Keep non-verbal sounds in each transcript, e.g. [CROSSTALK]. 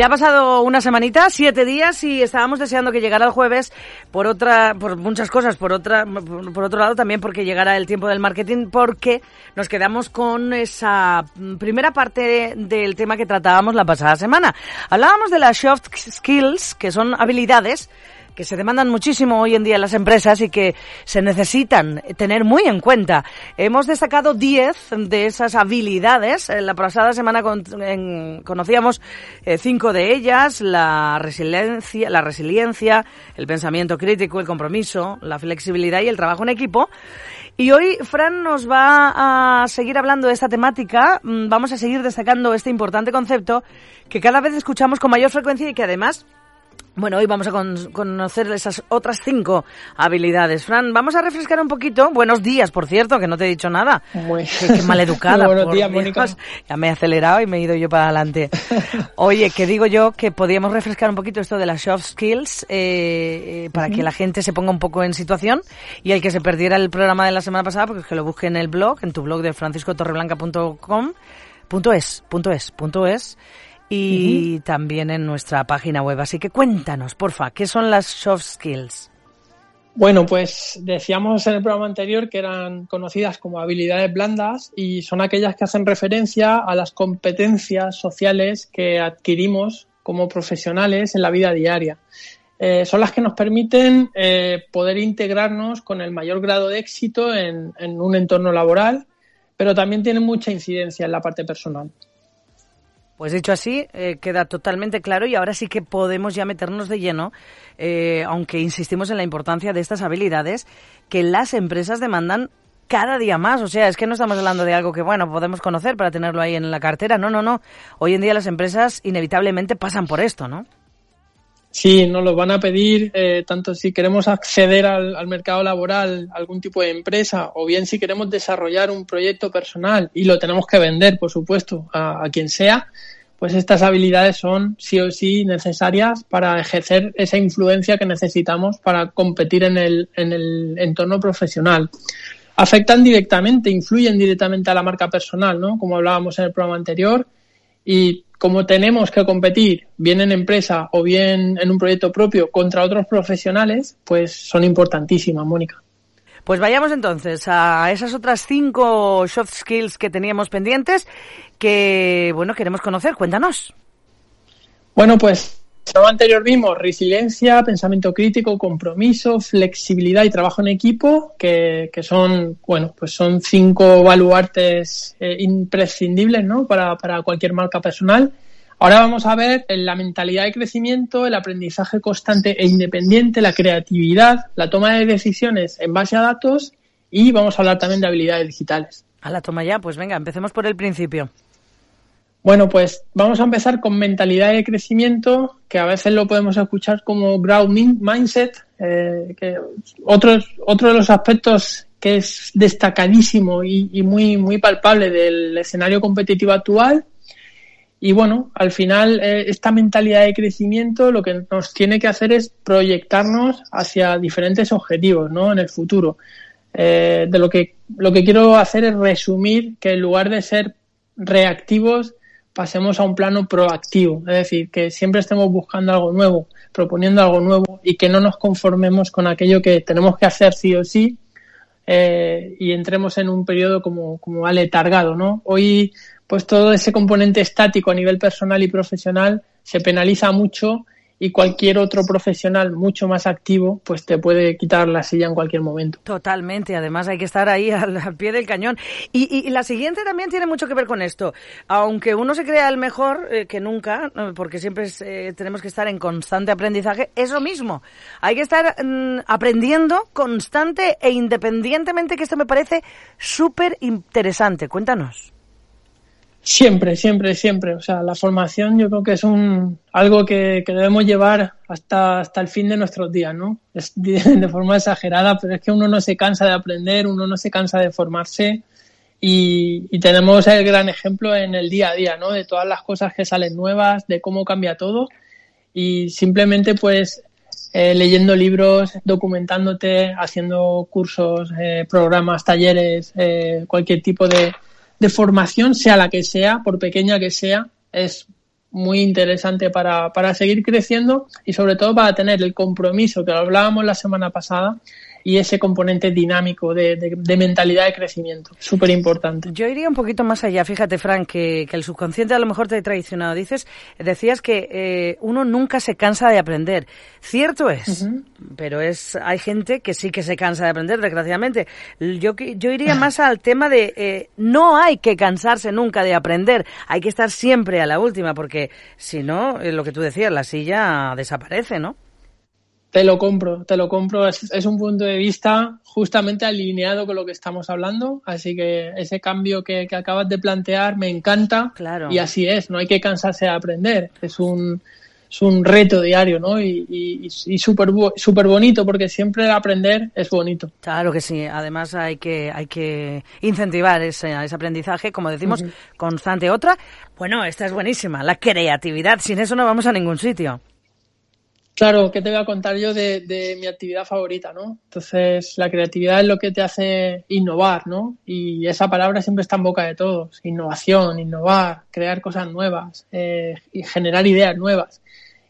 Ya ha pasado una semanita, siete días y estábamos deseando que llegara el jueves por otra, por muchas cosas, por otra, por otro lado también porque llegara el tiempo del marketing, porque nos quedamos con esa primera parte del tema que tratábamos la pasada semana. Hablábamos de las soft skills, que son habilidades que se demandan muchísimo hoy en día en las empresas y que se necesitan tener muy en cuenta. Hemos destacado 10 de esas habilidades. La pasada semana conocíamos eh, cinco de ellas, la resiliencia, la resiliencia, el pensamiento crítico, el compromiso, la flexibilidad y el trabajo en equipo. Y hoy Fran nos va a seguir hablando de esta temática. Mm, vamos a seguir destacando este importante concepto que cada vez escuchamos con mayor frecuencia y que además bueno, hoy vamos a conocer esas otras cinco habilidades. Fran, vamos a refrescar un poquito. Buenos días, por cierto, que no te he dicho nada. Muy... Qué, maleducada. [LAUGHS] buenos días, Mónica. Ya me he acelerado y me he ido yo para adelante. [LAUGHS] Oye, que digo yo que podíamos refrescar un poquito esto de las soft skills eh, eh, para que la gente se ponga un poco en situación y el que se perdiera el programa de la semana pasada, porque es que lo busque en el blog, en tu blog de franciscotorreblanca.com, punto es, punto es, punto es y también en nuestra página web. Así que cuéntanos, porfa, ¿qué son las soft skills? Bueno, pues decíamos en el programa anterior que eran conocidas como habilidades blandas y son aquellas que hacen referencia a las competencias sociales que adquirimos como profesionales en la vida diaria. Eh, son las que nos permiten eh, poder integrarnos con el mayor grado de éxito en un entorno laboral, pero también tienen mucha incidencia en la parte personal. Pues dicho así, eh, queda totalmente claro y ahora sí que podemos ya meternos de lleno, eh, aunque insistimos en la importancia de estas habilidades que las empresas demandan cada día más. O sea, es que no estamos hablando de algo que, bueno, podemos conocer para tenerlo ahí en la cartera. No, no, no. Hoy en día las empresas inevitablemente pasan por esto, ¿no? Sí, nos lo van a pedir eh, tanto si queremos acceder al, mercado laboral, algún tipo de empresa, o bien si queremos desarrollar un proyecto personal y lo tenemos que vender, por supuesto, a quien sea pues estas habilidades son sí o sí necesarias para ejercer esa influencia que necesitamos para competir en el, en el entorno profesional. Afectan directamente, influyen directamente a la marca personal, ¿no? Como hablábamos en el programa anterior. Y como tenemos que competir bien en empresa o bien en un proyecto propio contra otros profesionales, pues son importantísimas, Mónica. Pues vayamos entonces a esas otras cinco soft skills que teníamos pendientes que, bueno, queremos conocer. Cuéntanos. Bueno, pues anterior vimos resiliencia, pensamiento crítico, compromiso, flexibilidad y trabajo en equipo, que, son, bueno, pues son cinco baluartes eh, imprescindibles, ¿no? Para, para cualquier marca personal. Ahora vamos a ver la mentalidad de crecimiento, el aprendizaje constante e independiente, la creatividad, la toma de decisiones en base a datos y vamos a hablar también de habilidades digitales. A la toma ya, pues venga, empecemos por el principio. Bueno, pues vamos a empezar con mentalidad de crecimiento, que a veces lo podemos escuchar como growth mindset, eh, que otro, otro de los aspectos que es destacadísimo y, muy, muy palpable del escenario competitivo actual y bueno, al final eh, esta mentalidad de crecimiento lo que nos tiene que hacer es proyectarnos hacia diferentes objetivos, ¿no? En el futuro. Eh, de lo que lo que quiero hacer es resumir que en lugar de ser reactivos pasemos a un plano proactivo, es decir, que siempre estemos buscando algo nuevo, proponiendo algo nuevo y que no nos conformemos con aquello que tenemos que hacer sí o sí eh, y entremos en un periodo como, como aletargado, ¿no? Hoy pues todo ese componente estático a nivel personal y profesional se penaliza mucho y cualquier otro profesional mucho más activo pues te puede quitar la silla en cualquier momento. Totalmente, además hay que estar ahí [LAUGHS] al, pie del cañón. Y, la siguiente también tiene mucho que ver con esto. Aunque uno se crea el mejor eh, que nunca, porque siempre eh, tenemos que estar en constante aprendizaje, es lo mismo. Hay que estar mm, aprendiendo constante e independientemente, que esto me parece súper interesante. Cuéntanos. Siempre, siempre, siempre. O sea, la formación yo creo que es un algo que, debemos llevar hasta, hasta el fin de nuestros días, ¿no? Es [LAUGHS] de, forma exagerada, pero es que uno no se cansa de aprender, uno no se cansa de formarse y, y tenemos el gran ejemplo en el día a día, ¿no? De todas las cosas que salen nuevas, de cómo cambia todo y simplemente pues eh, leyendo libros, documentándote, haciendo cursos, eh, programas, talleres, eh, cualquier tipo de, de formación, sea la que sea, por pequeña que sea, es muy interesante para, para seguir creciendo y sobre todo para tener el compromiso que lo hablábamos la semana pasada y ese componente dinámico de, de, mentalidad de crecimiento. Súper importante. Yo iría un poquito más allá. Fíjate, Frank, que, que, el subconsciente a lo mejor te ha traicionado. Dices, decías que eh, uno nunca se cansa de aprender. Cierto es, pero es hay gente que sí que se cansa de aprender, desgraciadamente. Yo, yo iría más al tema de eh, no hay que cansarse nunca de aprender. Hay que estar siempre a la última, porque si no, eh, lo que tú decías, la silla desaparece, ¿no? Te lo compro, te lo compro. Es, un punto de vista justamente alineado con lo que estamos hablando. Así que ese cambio que, acabas de plantear me encanta. Claro. Y así es, no hay que cansarse de aprender. Es un, es un reto diario, ¿no? Y, y, y súper super bonito, porque siempre aprender es bonito. Claro que sí. Además hay que, hay que incentivar ese, ese aprendizaje, como decimos, constante. Otra, bueno, esta es buenísima, la creatividad. Sin eso no vamos a ningún sitio. Claro, ¿qué te voy a contar yo de, mi actividad favorita, no? Entonces, la creatividad es lo que te hace innovar, ¿no? Y esa palabra siempre está en boca de todos. Innovación, innovar, crear cosas nuevas eh, y generar ideas nuevas.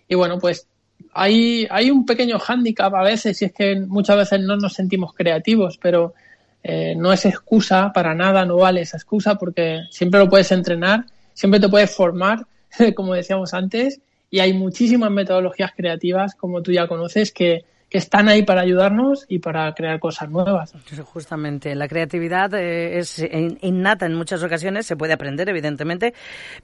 Y bueno, pues hay, un pequeño hándicap a veces y es que muchas veces no nos sentimos creativos, pero eh, no es excusa para nada, no vale esa excusa porque siempre lo puedes entrenar, siempre te puedes formar, [LAUGHS] como decíamos antes, y hay muchísimas metodologías creativas, como tú ya conoces, que, que están ahí para ayudarnos y para crear cosas nuevas. Justamente, la creatividad eh, es innata en muchas ocasiones, se puede aprender, evidentemente,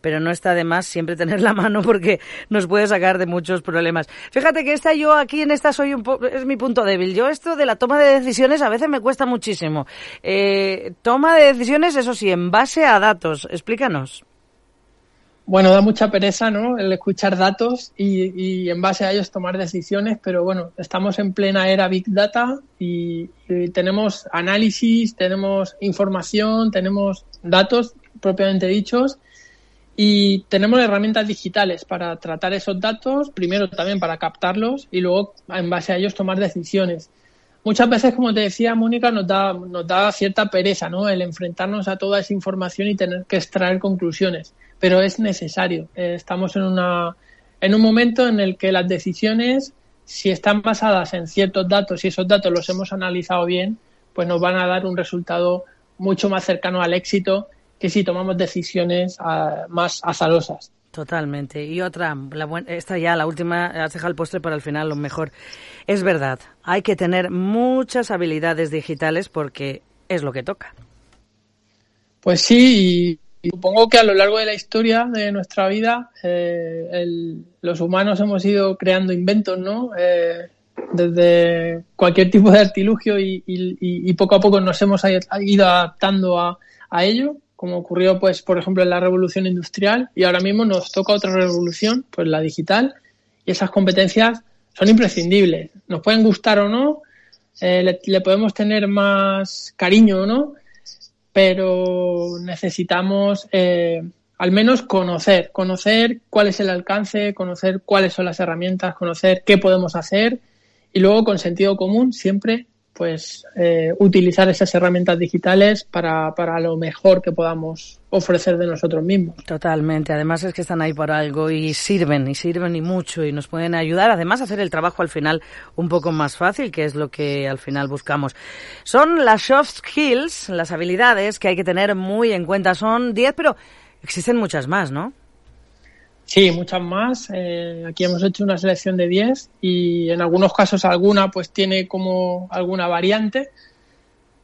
pero no está de más siempre tener la mano porque nos puede sacar de muchos problemas. Fíjate que esta yo aquí en esta soy un es mi punto débil. Yo esto de la toma de decisiones a veces me cuesta muchísimo. Eh, toma de decisiones, eso sí, en base a datos. Explícanos. Bueno, da mucha pereza, ¿no? El escuchar datos y, en base a ellos tomar decisiones, pero bueno, estamos en plena era Big Data y, tenemos análisis, tenemos información, tenemos datos propiamente dichos y tenemos herramientas digitales para tratar esos datos, primero también para captarlos y luego en base a ellos tomar decisiones. Muchas veces, como te decía Mónica, nos da, nos da cierta pereza, ¿no? El enfrentarnos a toda esa información y tener que extraer conclusiones pero es necesario. Eh, estamos en, una, en un momento en el que las decisiones, si están basadas en ciertos datos y esos datos los hemos analizado bien, pues nos van a dar un resultado mucho más cercano al éxito que si tomamos decisiones ah, más azarosas. Totalmente. Y otra, la esta ya, la última, has dejado el postre para el final, lo mejor. Es verdad, hay que tener muchas habilidades digitales porque es lo que toca. Pues sí, supongo que a lo largo de la historia de nuestra vida, eh, los humanos hemos ido creando inventos, ¿no? Eh, desde cualquier tipo de artilugio y, poco a poco nos hemos ido adaptando a, ello, como ocurrió, pues, por ejemplo, en la revolución industrial y ahora mismo nos toca otra revolución, pues la digital, y esas competencias son imprescindibles. Nos pueden gustar o no, eh, le, le podemos tener más cariño o no, pero necesitamos eh, al menos conocer, conocer cuál es el alcance, conocer cuáles son las herramientas, conocer qué podemos hacer y luego con sentido común siempre pues eh, utilizar esas herramientas digitales para, para lo mejor que podamos ofrecer de nosotros mismos. Totalmente. Además es que están ahí por algo y sirven, y sirven y mucho, y nos pueden ayudar, además, a hacer el trabajo al final un poco más fácil, que es lo que al final buscamos. Son las soft skills, las habilidades que hay que tener muy en cuenta. Son 10, pero existen muchas más, ¿no? Sí, muchas más. Eh, aquí hemos hecho una selección de 10 y en algunos casos alguna pues tiene como alguna variante.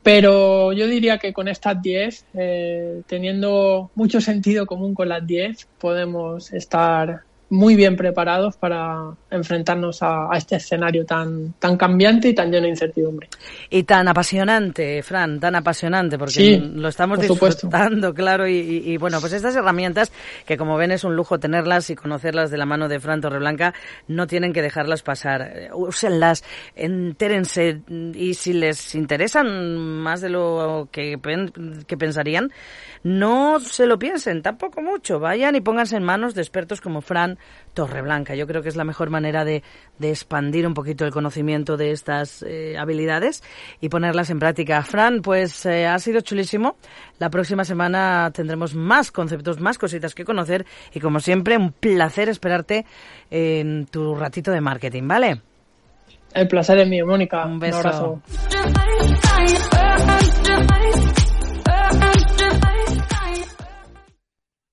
Pero yo diría que con estas 10, eh, teniendo mucho sentido común con las 10, podemos estar muy bien preparados para enfrentarnos a, este escenario tan, tan cambiante y tan lleno de incertidumbre. Y tan apasionante, Fran, tan apasionante, porque lo estamos disfrutando, claro. Y, bueno, pues estas herramientas, que como ven es un lujo tenerlas y conocerlas de la mano de Fran Torreblanca, no tienen que dejarlas pasar. Úsenlas, entérense y si les interesan más de lo que, que pensarían, no se lo piensen, tampoco mucho. Vayan y pónganse en manos de expertos como Fran Torreblanca. Yo creo que es la mejor manera de, de expandir un poquito el conocimiento de estas eh, habilidades y ponerlas en práctica. Fran, pues eh, ha sido chulísimo. La próxima semana tendremos más conceptos, más cositas que conocer y como siempre un placer esperarte en tu ratito de marketing, ¿vale? El placer es mío, Mónica. Un beso. Un abrazo.